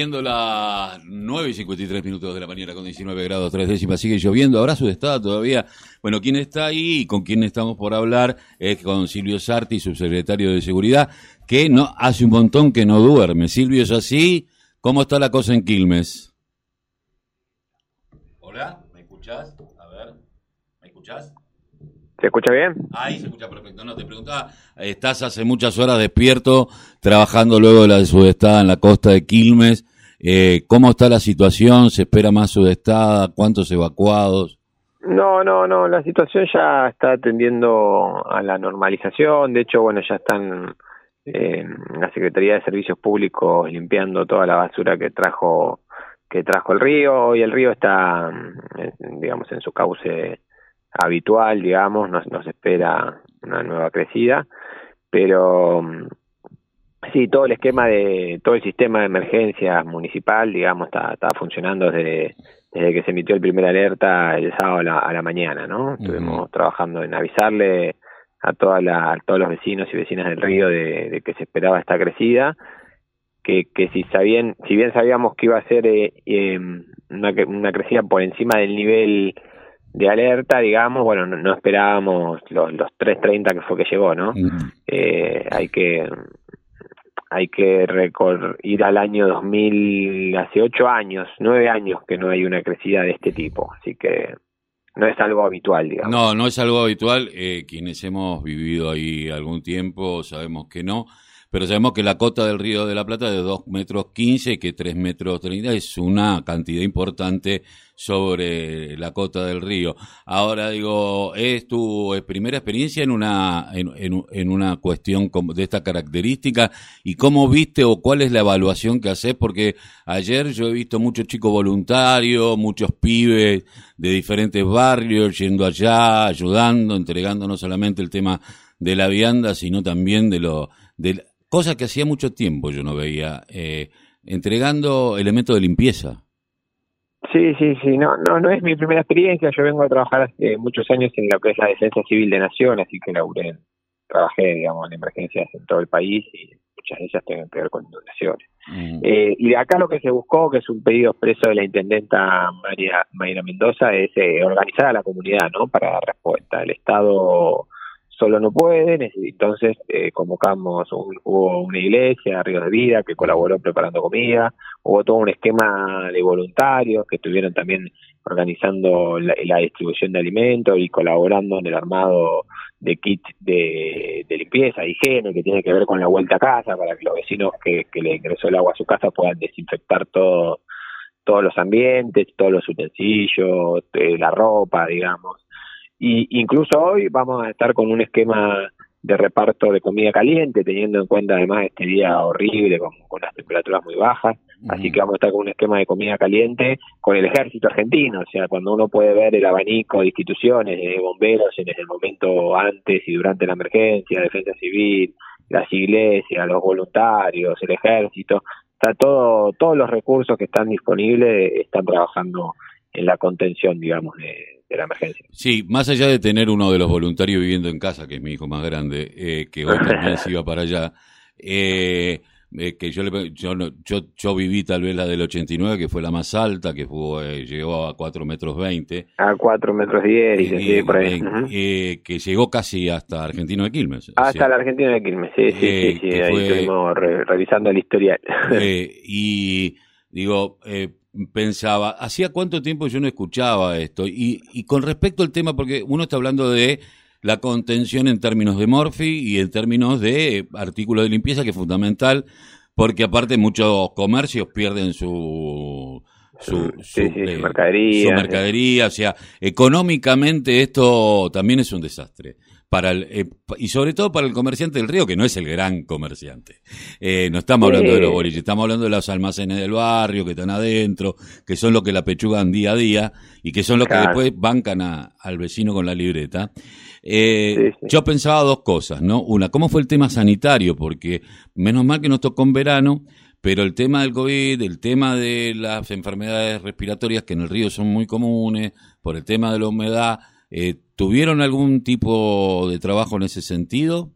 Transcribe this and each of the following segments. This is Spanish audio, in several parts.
Siendo las 9 y 53 minutos de la mañana con 19 grados 3 décimas, sigue lloviendo, habrá su estado todavía. Bueno, ¿quién está ahí y con quién estamos por hablar? Es con Silvio Sarti, subsecretario de Seguridad, que no hace un montón que no duerme. Silvio, ¿es así? ¿Cómo está la cosa en Quilmes? Hola, ¿me escuchás? A ver, ¿me escuchás? ¿Se escucha bien? Ahí se escucha perfecto. No, te preguntaba, estás hace muchas horas despierto, trabajando luego de la sudestada en la costa de Quilmes. Eh, ¿Cómo está la situación? ¿Se espera más sudestada? ¿Cuántos evacuados? No, no, no, la situación ya está tendiendo a la normalización. De hecho, bueno, ya están eh, la Secretaría de Servicios Públicos limpiando toda la basura que trajo que trajo el río. Hoy el río está, digamos, en su cauce habitual, digamos, nos, nos espera una nueva crecida, pero sí, todo el esquema de, todo el sistema de emergencia municipal, digamos, está, está funcionando desde, desde que se emitió el primer alerta el sábado a la, mañana, ¿no? Estuvimos trabajando en avisarle a, toda la, a todos los vecinos y vecinas del río de, que se esperaba esta crecida, que, que si sabían, si bien sabíamos que iba a ser eh, eh, una, una crecida por encima del nivel de alerta, digamos, bueno, no, esperábamos los, los 3.30 que fue que llegó, ¿no? eh, hay que hay que ir al año 2000, hace ocho años, nueve años que no hay una crecida de este tipo, así que no es algo habitual, digamos. No, no es algo habitual. Eh, quienes hemos vivido ahí algún tiempo sabemos que no pero sabemos que la cota del río de la Plata de 2 metros 15 y que 3 metros 30 es una cantidad importante sobre la cota del río. Ahora digo, ¿es tu primera experiencia en una, en, en, una cuestión de esta característica? ¿Y cómo viste o cuál es la evaluación que haces? Porque ayer yo he visto muchos chicos voluntarios, muchos pibes de diferentes barrios yendo allá, ayudando, entregando no solamente el tema de la vianda, sino también de lo, de, cosa que hacía mucho tiempo yo no veía, eh, entregando elementos de limpieza. Sí, sí, sí, no, no, no es mi primera experiencia, yo vengo a trabajar hace muchos años en lo que es la defensa civil de nación, así que laburé, trabajé, digamos, en emergencias en todo el país y muchas de ellas tienen que ver con inundaciones. Mm. Eh, y acá lo que se buscó, que es un pedido expreso de la intendenta María Mayra Mendoza, es eh, organizar a la comunidad, ¿no? Para dar respuesta. El Estado solo no pueden, entonces eh, convocamos, hubo una iglesia, Ríos de Vida, que colaboró preparando comida, hubo todo un esquema de voluntarios que estuvieron también organizando la, distribución de alimentos y colaborando en el armado de kits de, limpieza, higiene, que tiene que ver con la vuelta a casa, para que los vecinos que, que le ingresó el agua a su casa puedan desinfectar todo todos los ambientes, todos los utensilios, eh, la ropa, digamos. Y incluso hoy vamos a estar con un esquema de reparto de comida caliente, teniendo en cuenta además este día horrible con, las temperaturas muy bajas. Así que vamos a estar con un esquema de comida caliente con el ejército argentino. O sea, cuando uno puede ver el abanico de instituciones, de bomberos en el momento antes y durante la emergencia, defensa civil, las iglesias, los voluntarios, el ejército, está todo, todos los recursos que están disponibles están trabajando en la contención, digamos, de, de la emergencia. Sí, más allá de tener uno de los voluntarios viviendo en casa, que es mi hijo más grande, eh, que hoy también se iba para allá, eh, eh, que yo, le, yo, yo, yo, viví tal vez la del 89, que fue la más alta, que fue, llegó a 4 metros 20. A 4 metros 10, y, por ahí. que llegó casi hasta Argentino de Quilmes. Hasta la Argentina de Quilmes, sí, sí, sí, ahí estuvimos revisando el historial. y digo, eh, pensaba, ¿hacía cuánto tiempo yo no escuchaba esto? Y, y con respecto al tema, porque uno está hablando de la contención en términos de Morphy y en términos de artículos de limpieza, que es fundamental, porque aparte muchos comercios pierden su... Su, eh, mercadería. Su mercadería, o sea, económicamente esto también es un desastre para el, eh, y sobre todo para el comerciante del río, que no es el gran comerciante. Eh, no estamos hablando de los boliches, estamos hablando de los almacenes del barrio que están adentro, que son los que la pechugan día a día y que son los que después bancan a, al vecino con la libreta. Eh, Yo pensaba dos cosas, ¿no? Una, ¿cómo fue el tema sanitario? Porque menos mal que nos tocó en verano, pero el tema del COVID, el tema de las enfermedades respiratorias que en el río son muy comunes, por el tema de la humedad, eh, ¿Tuvieron algún tipo de trabajo en ese sentido?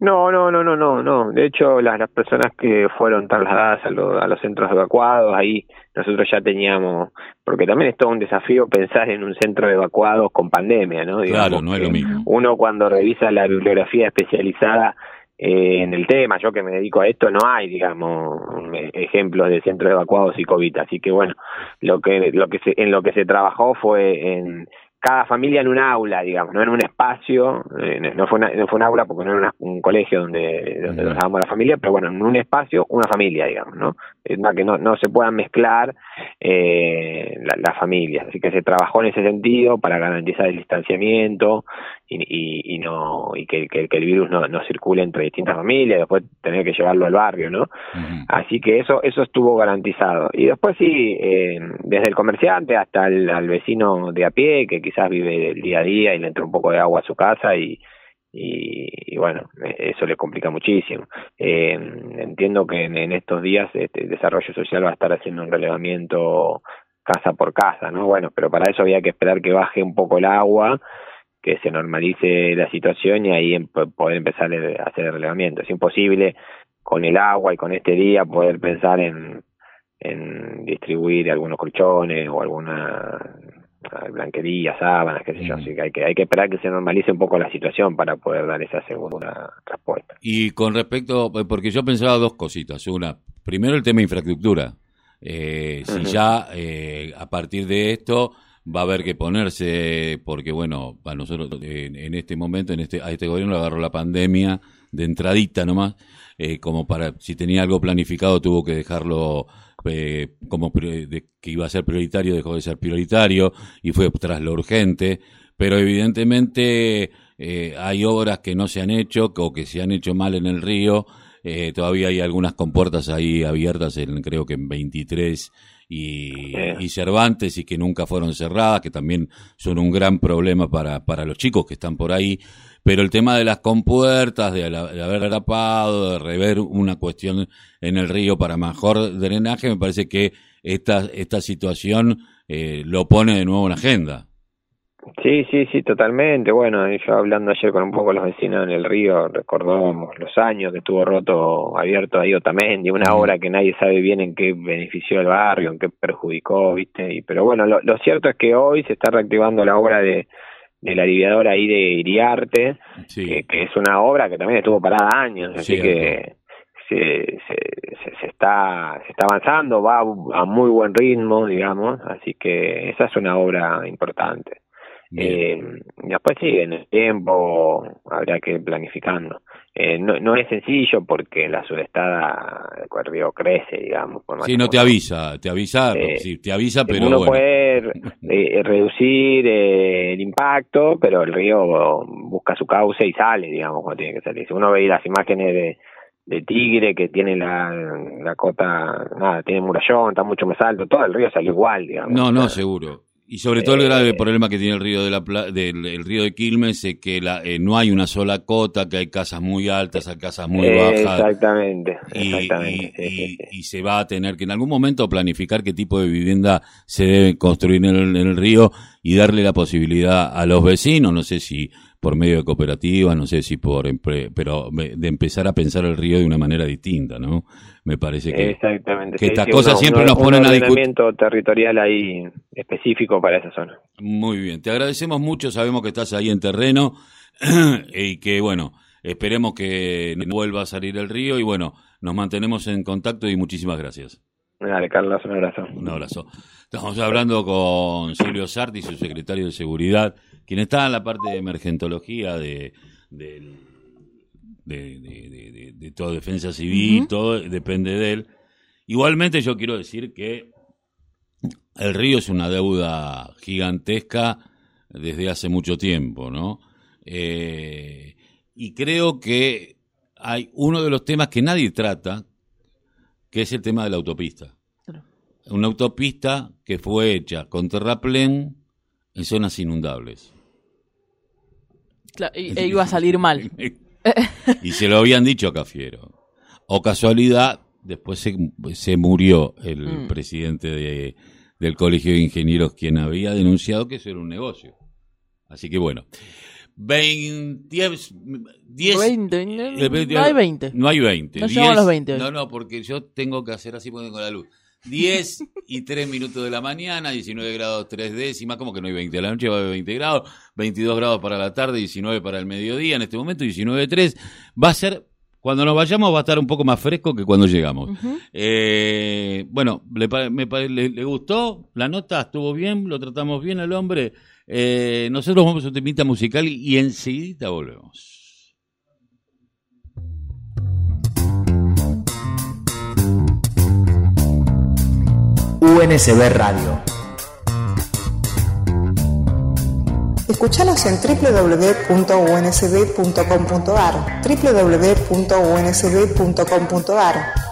No, no, no, no, no, no. De hecho, las, las personas que fueron trasladadas a, a los centros evacuados, ahí nosotros ya teníamos, porque también es todo un desafío pensar en un centro de evacuados con pandemia, ¿no? claro, no es lo mismo. Uno cuando revisa la bibliografía especializada eh, en el tema, yo que me dedico a esto, no hay, digamos, ejemplos de centros evacuados y COVID, así que bueno, lo que, lo que se, en lo que se trabajó fue en cada familia en un aula, digamos, no en un espacio, eh, no, fue no fue un aula porque no era un colegio donde, donde nos dábamos la familia, pero bueno, en un espacio, una familia, digamos, ¿no? Para que no, no se puedan mezclar eh, las familias. Así que se trabajó en ese sentido para garantizar el distanciamiento y, y, no y que, que, el virus no, no circule entre distintas familias, después tener que llevarlo al barrio, ¿no? Así que eso eso estuvo garantizado. Y después sí, eh, desde el comerciante hasta el al vecino de a pie, que quizás vive el día a día y le entra un poco de agua a su casa y, y, bueno, eso le complica muchísimo. Eh, entiendo que en, estos días este, desarrollo social va a estar haciendo un relevamiento casa por casa, ¿no? Bueno, pero para eso había que esperar que baje un poco el agua, que se normalice la situación y ahí em, poder empezar a hacer el relevamiento. Es imposible con el agua y con este día poder pensar en, en distribuir algunos colchones o alguna blanquería, sábanas, qué sé yo, así que hay, que hay que esperar que se normalice un poco la situación para poder dar esa segunda respuesta. Y con respecto, eh, porque yo pensaba dos cositas, una, primero el tema de infraestructura, eh, si ya eh, a partir de esto va a haber que ponerse, porque bueno, a nosotros en, este momento, en este, a este gobierno le agarró la pandemia de entradita nomás, como para, si tenía algo planificado tuvo que dejarlo eh, como que iba a ser prioritario dejó de ser prioritario y fue tras lo urgente, pero evidentemente eh, hay obras que no se han hecho o que se han hecho mal en el río. Eh, todavía hay algunas compuertas ahí abiertas, en, creo que en 23 y, y, Cervantes y que nunca fueron cerradas, que también son un gran problema para, para los chicos que están por ahí pero el tema de las compuertas, de, haber rapado, de rever una cuestión en el río para mejor drenaje, me parece que esta, esta situación eh, lo pone de nuevo en agenda. Sí, sí, sí, totalmente. Bueno, yo hablando ayer con un poco los vecinos en el río, recordábamos los años que estuvo roto, abierto ahí Otamendi, una obra que nadie sabe bien en qué benefició al barrio, en qué perjudicó, ¿viste? Y, pero bueno, lo, lo cierto es que hoy se está reactivando la obra de, del aliviador ahí de Iriarte, que, es una obra que también estuvo parada años, así que se, se, se, está, se está avanzando, va a muy buen ritmo, digamos, así que esa es una obra importante. Eh, después sí, en el tiempo habrá que ir planificando. Eh, no, no es sencillo porque la subestada el río crece, digamos. Por sí, no te avisa, te avisa, eh, sí, te avisa, pero uno puede eh, reducir el impacto, pero el río busca su cauce y sale, digamos, cuando tiene que salir. Si uno ve las imágenes de, de Tigre que tiene la, la cota, nada, tiene murallón, está mucho más alto, todo el río sale igual, digamos. No, no, seguro. Y sobre todo el grave eh, problema que tiene el río de la del río de Quilmes es que la, eh, no hay una sola cota, que hay casas muy altas, hay casas muy bajas. Exactamente. Y, se va a tener que en algún momento planificar qué tipo de vivienda se debe construir en el río y darle la posibilidad a los vecinos, no sé si por medio de cooperativas, no sé si por, pero de empezar a pensar el río de una manera distinta, ¿no? Me parece que, Exactamente. que estas cosas siempre nos ponen a discutir. territorial ahí específico para esa zona. Muy bien, te agradecemos mucho, sabemos que estás ahí en terreno y que, bueno, esperemos que vuelva a salir el río y, bueno, nos mantenemos en contacto y muchísimas gracias. Dale, Carlos, un abrazo. Un abrazo. Estamos hablando con Silvio Sarti, su secretario de Seguridad, quien está en la parte de emergentología de, de, de, toda defensa civil, todo depende de él. Igualmente yo quiero decir que el río es una deuda gigantesca desde hace mucho tiempo, ¿no? Eh, y creo que hay uno de los temas que nadie trata, que es el tema de la autopista. Una autopista que fue hecha con terraplén en zonas inundables e iba a salir mal. y se lo habían dicho a Cafiero. O casualidad, después se, murió el mm. presidente de, del Colegio de Ingenieros, quien había denunciado que eso era un negocio. Así que bueno. 20, 10, 20, no, no hay 20. No hay 20. No 10, llegamos a los 20 hoy. No, no, porque yo tengo que hacer así tengo la luz. 10 y 3 minutos de la mañana, 19 grados 3 décimas, como que no hay 20 a la noche, va a haber 20 grados, 22 grados para la tarde, 19 para el mediodía, en este momento 19.3. Va a ser, cuando nos vayamos va a estar un poco más fresco que cuando llegamos. Eh, bueno, le, me le- le gustó la nota, estuvo bien, lo tratamos bien al hombre. Eh, nosotros vamos a un temita musical y, y enseguida volvemos. UNSB Radio. Escúchanos en www.unsb.com.ar, www.unsb.com.ar